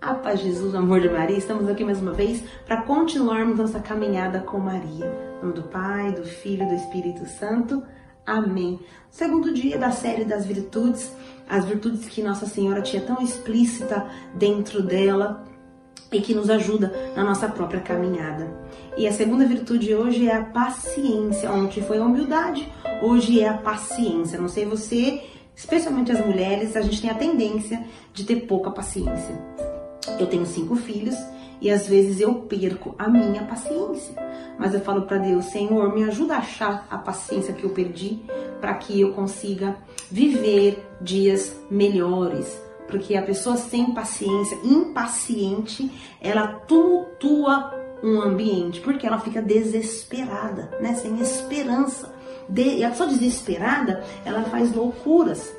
A paz de Jesus, o amor de Maria, estamos aqui mais uma vez para continuarmos nossa caminhada com Maria. Em nome do Pai, do Filho e do Espírito Santo. Amém. Segundo dia da série das virtudes, as virtudes que Nossa Senhora tinha tão explícita dentro dela e que nos ajuda na nossa própria caminhada. E a segunda virtude hoje é a paciência. Ontem foi a humildade, hoje é a paciência. Não sei você, especialmente as mulheres, a gente tem a tendência de ter pouca paciência. Eu tenho cinco filhos e às vezes eu perco a minha paciência. Mas eu falo para Deus, Senhor, me ajuda a achar a paciência que eu perdi para que eu consiga viver dias melhores. Porque a pessoa sem paciência, impaciente, ela tumultua um ambiente, porque ela fica desesperada, né? Sem esperança. De, e a pessoa desesperada, ela faz loucuras.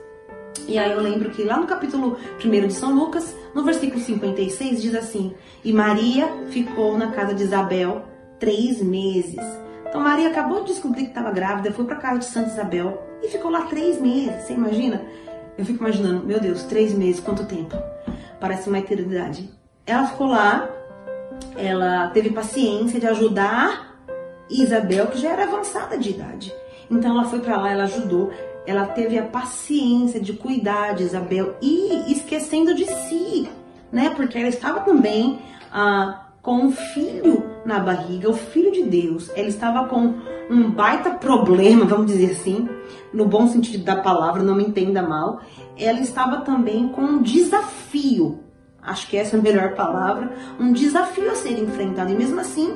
E aí eu lembro que lá no capítulo 1 de São Lucas, no versículo 56, diz assim: E Maria ficou na casa de Isabel três meses. Então Maria acabou de descobrir que estava grávida, foi para casa de Santa Isabel e ficou lá três meses. Você imagina? Eu fico imaginando, meu Deus, três meses, quanto tempo? Parece uma eternidade. Ela ficou lá, ela teve paciência de ajudar Isabel, que já era avançada de idade. Então ela foi para lá, ela ajudou, ela teve a paciência de cuidar de Isabel e esquecendo de si, né? Porque ela estava também ah, com um filho na barriga, o filho de Deus. Ela estava com um baita problema, vamos dizer assim, no bom sentido da palavra, não me entenda mal. Ela estava também com um desafio, acho que essa é a melhor palavra, um desafio a ser enfrentado. E mesmo assim,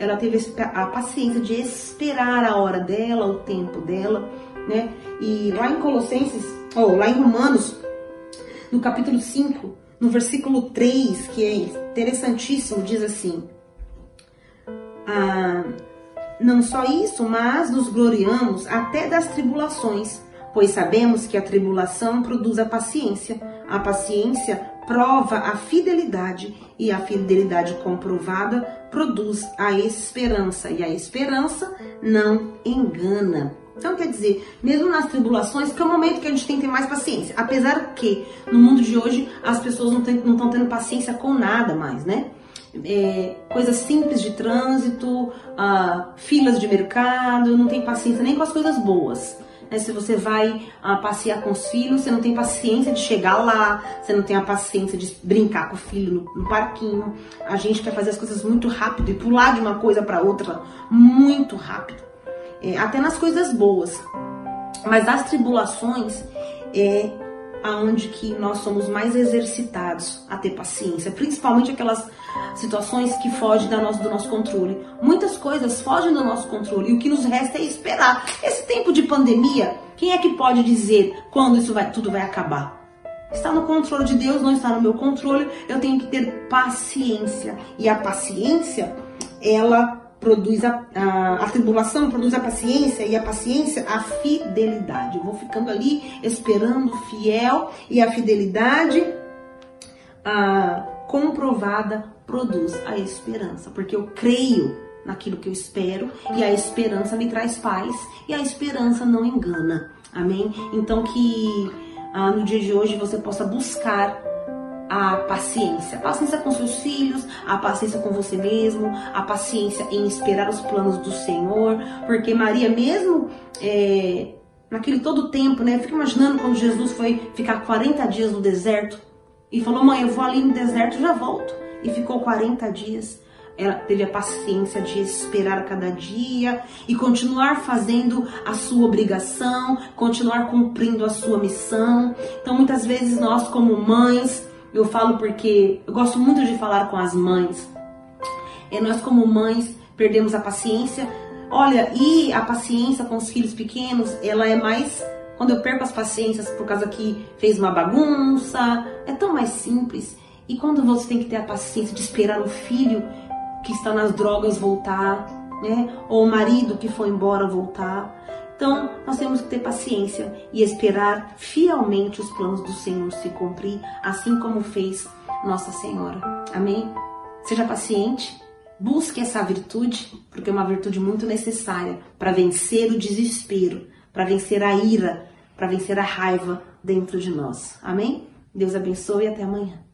ela teve a paciência de esperar a hora dela, o tempo dela, né? E lá em Colossenses, ou lá em Romanos, no capítulo 5, no versículo 3, que é interessantíssimo, diz assim: ah, Não só isso, mas nos gloriamos até das tribulações, pois sabemos que a tribulação produz a paciência, a paciência prova a fidelidade e a fidelidade comprovada produz a esperança e a esperança não engana. Então, quer dizer, mesmo nas tribulações, que é o momento que a gente tem que ter mais paciência. Apesar que, no mundo de hoje, as pessoas não estão tendo paciência com nada mais, né? É, coisas simples de trânsito, ah, filas de mercado, não tem paciência nem com as coisas boas. Né? Se você vai ah, passear com os filhos, você não tem paciência de chegar lá, você não tem a paciência de brincar com o filho no, no parquinho. A gente quer fazer as coisas muito rápido e pular de uma coisa para outra muito rápido. É, até nas coisas boas. Mas as tribulações é aonde que nós somos mais exercitados a ter paciência, principalmente aquelas situações que fogem da nosso, do nosso controle. Muitas coisas fogem do nosso controle e o que nos resta é esperar. Esse tempo de pandemia, quem é que pode dizer quando isso vai, tudo vai acabar? Está no controle de Deus, não está no meu controle. Eu tenho que ter paciência. E a paciência, ela produz a, a, a, tribulação, produz a paciência, e a paciência, a fidelidade. Eu vou ficando ali esperando, fiel, e a fidelidade a, comprovada produz a esperança, porque eu creio naquilo que eu espero, e a esperança me traz paz, e a esperança não engana. Amém? Então que ah, no dia de hoje você possa buscar a paciência. A paciência com seus filhos, a paciência com você mesmo, a paciência em esperar os planos do Senhor. Porque Maria, mesmo é, naquele todo tempo, né? Fica imaginando quando Jesus foi ficar 40 dias no deserto e falou: Mãe, eu vou ali no deserto e já volto. E ficou 40 dias. Ela teve a paciência de esperar cada dia e continuar fazendo a sua obrigação, continuar cumprindo a sua missão. Então, muitas vezes, nós, como mães, eu falo porque eu gosto muito de falar com as mães. É, nós, como mães, perdemos a paciência. Olha, e a paciência com os filhos pequenos, ela é mais. Quando eu perco as paciências por causa que fez uma bagunça, é tão mais simples. E quando você tem que ter a paciência de esperar o filho que está nas drogas voltar, né? Ou o marido que foi embora voltar. Então, nós temos que ter paciência e esperar fielmente os planos do Senhor se cumprir, assim como fez Nossa Senhora. Amém? Seja paciente, busque essa virtude, porque é uma virtude muito necessária para vencer o desespero, para vencer a ira, para vencer a raiva dentro de nós. Amém? Deus abençoe e até amanhã.